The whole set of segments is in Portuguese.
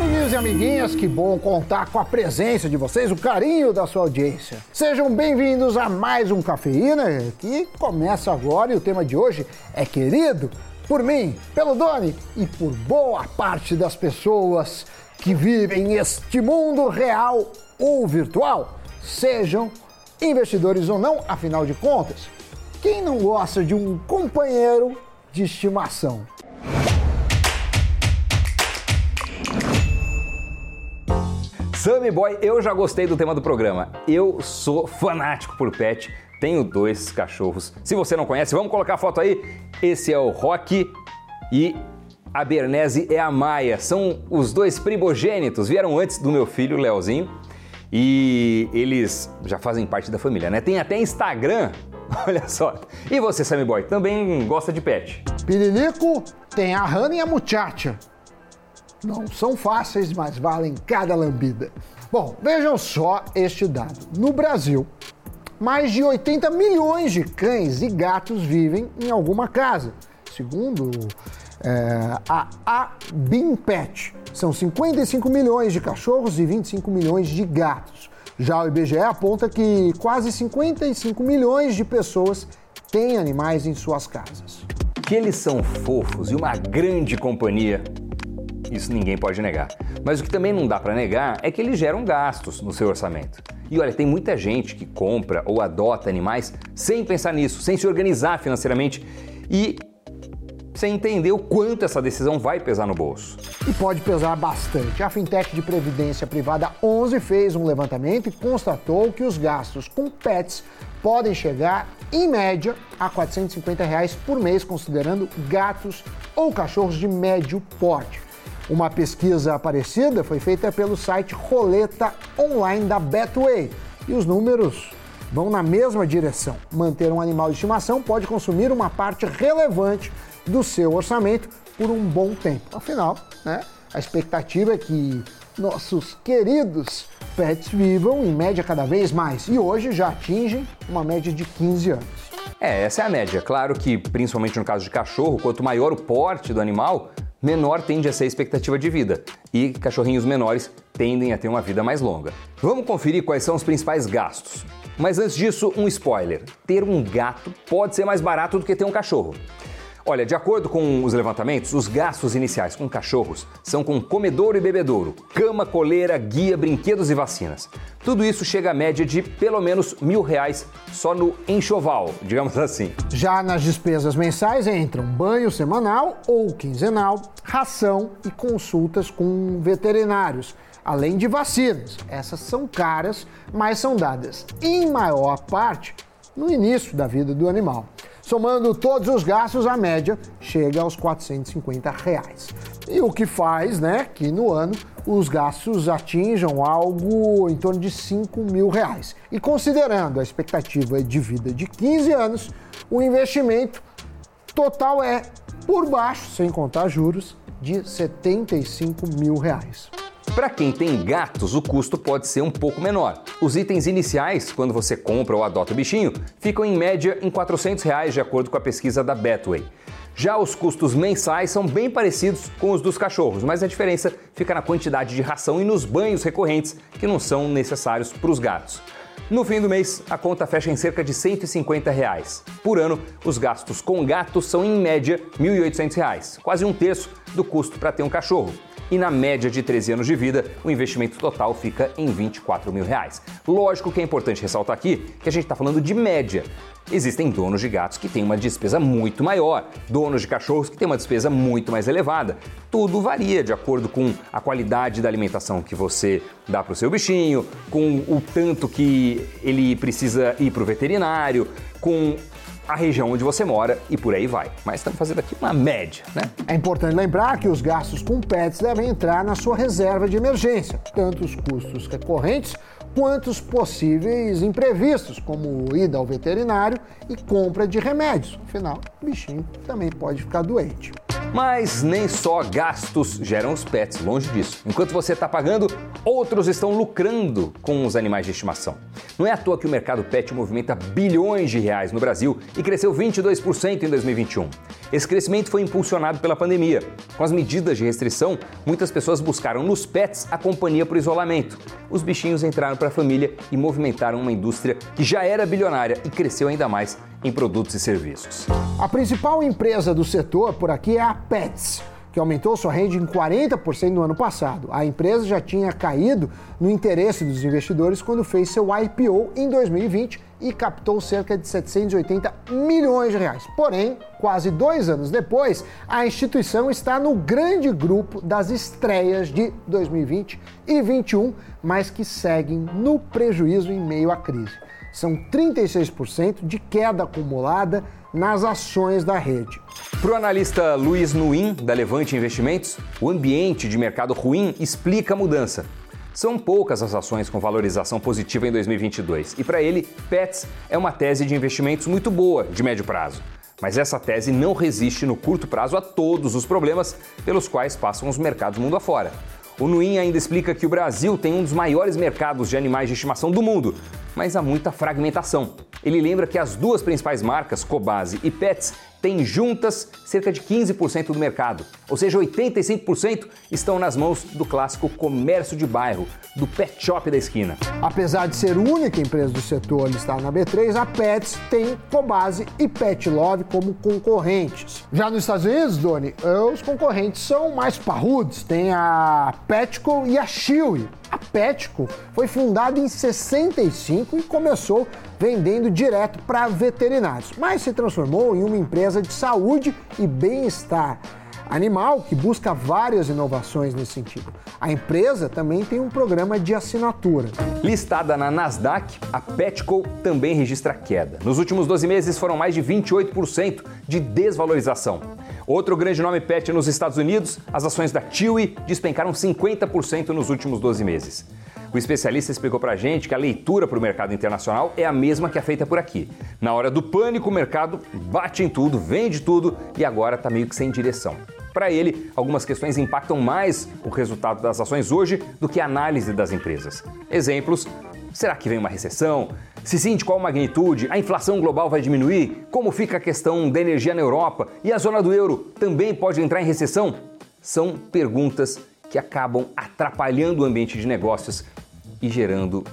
amiguinhos e amiguinhas, que bom contar com a presença de vocês, o carinho da sua audiência. Sejam bem-vindos a mais um Cafeína, que começa agora e o tema de hoje é querido por mim, pelo Doni e por boa parte das pessoas que vivem este mundo real ou virtual, sejam investidores ou não, afinal de contas, quem não gosta de um companheiro de estimação? Sammy Boy, eu já gostei do tema do programa. Eu sou fanático por pet, tenho dois cachorros. Se você não conhece, vamos colocar a foto aí. Esse é o Rock e a Bernese é a Maia. São os dois primogênitos, vieram antes do meu filho, Leozinho. E eles já fazem parte da família, né? Tem até Instagram, olha só. E você, Sammy Boy, também gosta de pet? Pirinico tem a Hannah e a Muchacha. Não são fáceis, mas valem cada lambida. Bom, vejam só este dado. No Brasil, mais de 80 milhões de cães e gatos vivem em alguma casa. Segundo é, a Abimpet, são 55 milhões de cachorros e 25 milhões de gatos. Já o IBGE aponta que quase 55 milhões de pessoas têm animais em suas casas. Que eles são fofos e uma grande companhia isso ninguém pode negar. Mas o que também não dá para negar é que eles geram gastos no seu orçamento. E olha, tem muita gente que compra ou adota animais sem pensar nisso, sem se organizar financeiramente e sem entender o quanto essa decisão vai pesar no bolso. E pode pesar bastante. A fintech de previdência privada 11 fez um levantamento e constatou que os gastos com pets podem chegar, em média, a 450 reais por mês, considerando gatos ou cachorros de médio porte. Uma pesquisa parecida foi feita pelo site Roleta Online da Betway e os números vão na mesma direção. Manter um animal de estimação pode consumir uma parte relevante do seu orçamento por um bom tempo. Afinal, né, a expectativa é que nossos queridos pets vivam em média cada vez mais e hoje já atingem uma média de 15 anos. É, essa é a média. Claro que, principalmente no caso de cachorro, quanto maior o porte do animal, menor tende a ser a expectativa de vida e cachorrinhos menores tendem a ter uma vida mais longa. Vamos conferir quais são os principais gastos. Mas antes disso, um spoiler: ter um gato pode ser mais barato do que ter um cachorro. Olha, de acordo com os levantamentos, os gastos iniciais com cachorros são com comedouro e bebedouro, cama, coleira, guia, brinquedos e vacinas. Tudo isso chega à média de pelo menos mil reais só no enxoval, digamos assim. Já nas despesas mensais entram banho semanal ou quinzenal, ração e consultas com veterinários além de vacinas. Essas são caras, mas são dadas em maior parte no início da vida do animal. Somando todos os gastos, a média chega aos 450 reais. E o que faz, né, que no ano os gastos atinjam algo em torno de 5 mil reais. E considerando a expectativa de vida de 15 anos, o investimento total é, por baixo, sem contar juros, de 75 mil reais. Para quem tem gatos, o custo pode ser um pouco menor. Os itens iniciais, quando você compra ou adota o bichinho, ficam em média em 400 reais, de acordo com a pesquisa da Betway. Já os custos mensais são bem parecidos com os dos cachorros, mas a diferença fica na quantidade de ração e nos banhos recorrentes que não são necessários para os gatos. No fim do mês, a conta fecha em cerca de 150 reais. Por ano, os gastos com gatos são em média 1.800 reais, quase um terço do custo para ter um cachorro e na média de 13 anos de vida, o investimento total fica em 24 mil reais. Lógico que é importante ressaltar aqui que a gente está falando de média. Existem donos de gatos que têm uma despesa muito maior, donos de cachorros que têm uma despesa muito mais elevada. Tudo varia de acordo com a qualidade da alimentação que você dá para o seu bichinho, com o tanto que ele precisa ir para o veterinário, com a região onde você mora e por aí vai. Mas estamos fazendo aqui uma média, né? É importante lembrar que os gastos com pets devem entrar na sua reserva de emergência, tanto os custos recorrentes quanto os possíveis imprevistos, como ida ao veterinário e compra de remédios. Afinal, o bichinho também pode ficar doente. Mas nem só gastos geram os pets, longe disso. Enquanto você está pagando, outros estão lucrando com os animais de estimação. Não é à toa que o mercado pet movimenta bilhões de reais no Brasil e cresceu 22% em 2021. Esse crescimento foi impulsionado pela pandemia. Com as medidas de restrição, muitas pessoas buscaram nos pets a companhia por isolamento. Os bichinhos entraram para a família e movimentaram uma indústria que já era bilionária e cresceu ainda mais em produtos e serviços. A principal empresa do setor por aqui é a Pets que aumentou sua rede em 40% no ano passado. A empresa já tinha caído no interesse dos investidores quando fez seu IPO em 2020 e captou cerca de 780 milhões de reais. Porém, quase dois anos depois, a instituição está no grande grupo das estreias de 2020 e 2021, mas que seguem no prejuízo em meio à crise. São 36% de queda acumulada nas ações da rede. Para o analista Luiz Nuin, da Levante Investimentos, o ambiente de mercado ruim explica a mudança. São poucas as ações com valorização positiva em 2022 e, para ele, PETS é uma tese de investimentos muito boa de médio prazo. Mas essa tese não resiste no curto prazo a todos os problemas pelos quais passam os mercados mundo afora. O Nuin ainda explica que o Brasil tem um dos maiores mercados de animais de estimação do mundo, mas há muita fragmentação. Ele lembra que as duas principais marcas, Cobase e Pets, têm juntas cerca de 15% do mercado, ou seja, 85% estão nas mãos do clássico comércio de bairro, do pet shop da esquina. Apesar de ser a única empresa do setor listada na B3, a Pets tem Cobase e Pet Love como concorrentes. Já nos Estados Unidos, Doni, os concorrentes são mais parrudos, tem a Petco e a Chewy. A Petco foi fundada em 65 e começou vendendo direto para veterinários, mas se transformou em uma empresa de saúde e bem-estar animal que busca várias inovações nesse sentido. A empresa também tem um programa de assinatura. Listada na Nasdaq, a Petco também registra queda. Nos últimos 12 meses foram mais de 28% de desvalorização. Outro grande nome pet nos Estados Unidos, as ações da Chewy despencaram 50% nos últimos 12 meses. O especialista explicou pra gente que a leitura para o mercado internacional é a mesma que a feita por aqui. Na hora do pânico, o mercado bate em tudo, vende tudo e agora está meio que sem direção. Para ele, algumas questões impactam mais o resultado das ações hoje do que a análise das empresas. Exemplos: será que vem uma recessão? Se sim, de qual magnitude? A inflação global vai diminuir? Como fica a questão da energia na Europa? E a zona do euro também pode entrar em recessão? São perguntas que acabam atrapalhando o ambiente de negócios e gerando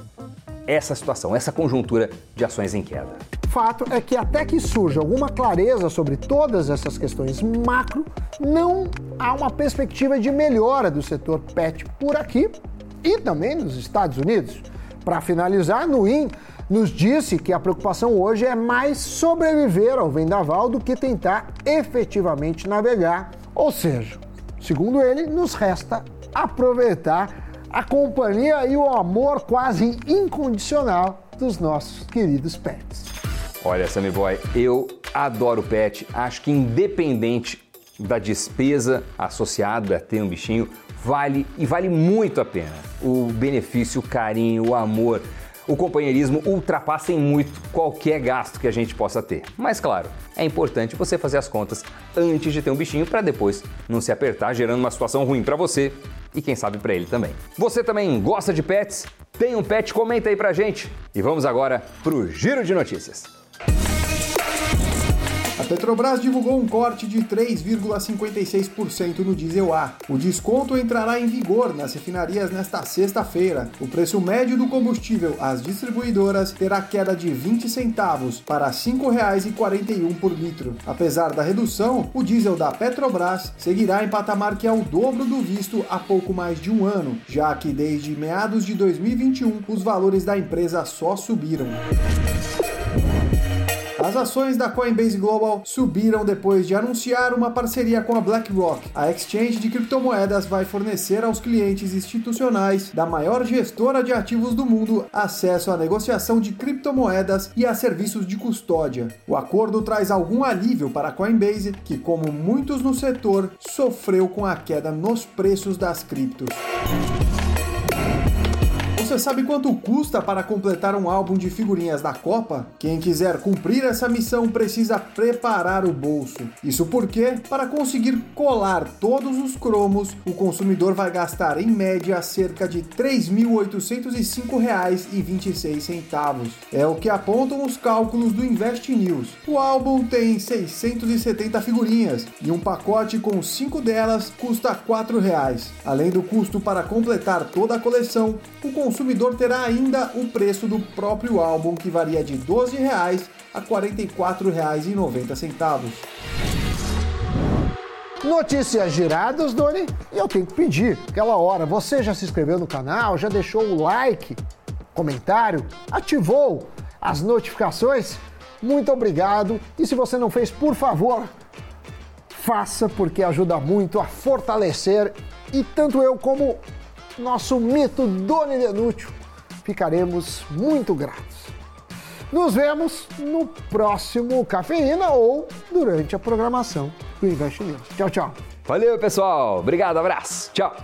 essa situação, essa conjuntura de ações em queda. Fato é que até que surja alguma clareza sobre todas essas questões macro, não há uma perspectiva de melhora do setor pet por aqui e também nos Estados Unidos. Para finalizar, Nuin nos disse que a preocupação hoje é mais sobreviver ao vendaval do que tentar efetivamente navegar. Ou seja, segundo ele, nos resta aproveitar a companhia e o amor quase incondicional dos nossos queridos pets. Olha, Sammy Boy, eu adoro pet, acho que independente da despesa associada a ter um bichinho, vale e vale muito a pena. O benefício, o carinho, o amor, o companheirismo ultrapassem muito qualquer gasto que a gente possa ter. Mas claro, é importante você fazer as contas antes de ter um bichinho para depois não se apertar, gerando uma situação ruim para você e quem sabe para ele também. Você também gosta de pets? Tem um pet? Comenta aí pra gente. E vamos agora pro giro de notícias. Petrobras divulgou um corte de 3,56% no diesel A. O desconto entrará em vigor nas refinarias nesta sexta-feira. O preço médio do combustível às distribuidoras terá queda de 20 centavos para R$ 5,41 por litro. Apesar da redução, o diesel da Petrobras seguirá em patamar que é o dobro do visto há pouco mais de um ano, já que desde meados de 2021 os valores da empresa só subiram. As ações da Coinbase Global subiram depois de anunciar uma parceria com a BlackRock. A exchange de criptomoedas vai fornecer aos clientes institucionais da maior gestora de ativos do mundo acesso à negociação de criptomoedas e a serviços de custódia. O acordo traz algum alívio para a Coinbase, que, como muitos no setor, sofreu com a queda nos preços das criptos você sabe quanto custa para completar um álbum de figurinhas da Copa? Quem quiser cumprir essa missão precisa preparar o bolso. Isso porque, para conseguir colar todos os cromos, o consumidor vai gastar em média cerca de R$ 3.805,26. É o que apontam os cálculos do Invest News. O álbum tem 670 figurinhas e um pacote com 5 delas custa 4 reais. Além do custo para completar toda a coleção, o consumidor terá ainda o preço do próprio álbum que varia de 12 reais a R$ 44,90. Notícias giradas, Doni, e eu tenho que pedir, aquela hora, você já se inscreveu no canal, já deixou o like, comentário, ativou as notificações? Muito obrigado. E se você não fez, por favor, faça porque ajuda muito a fortalecer e tanto eu como nosso mito Doni Denútil ficaremos muito gratos. Nos vemos no próximo Cafeína ou durante a programação do Invest News. Tchau, tchau. Valeu, pessoal. Obrigado, abraço. Tchau.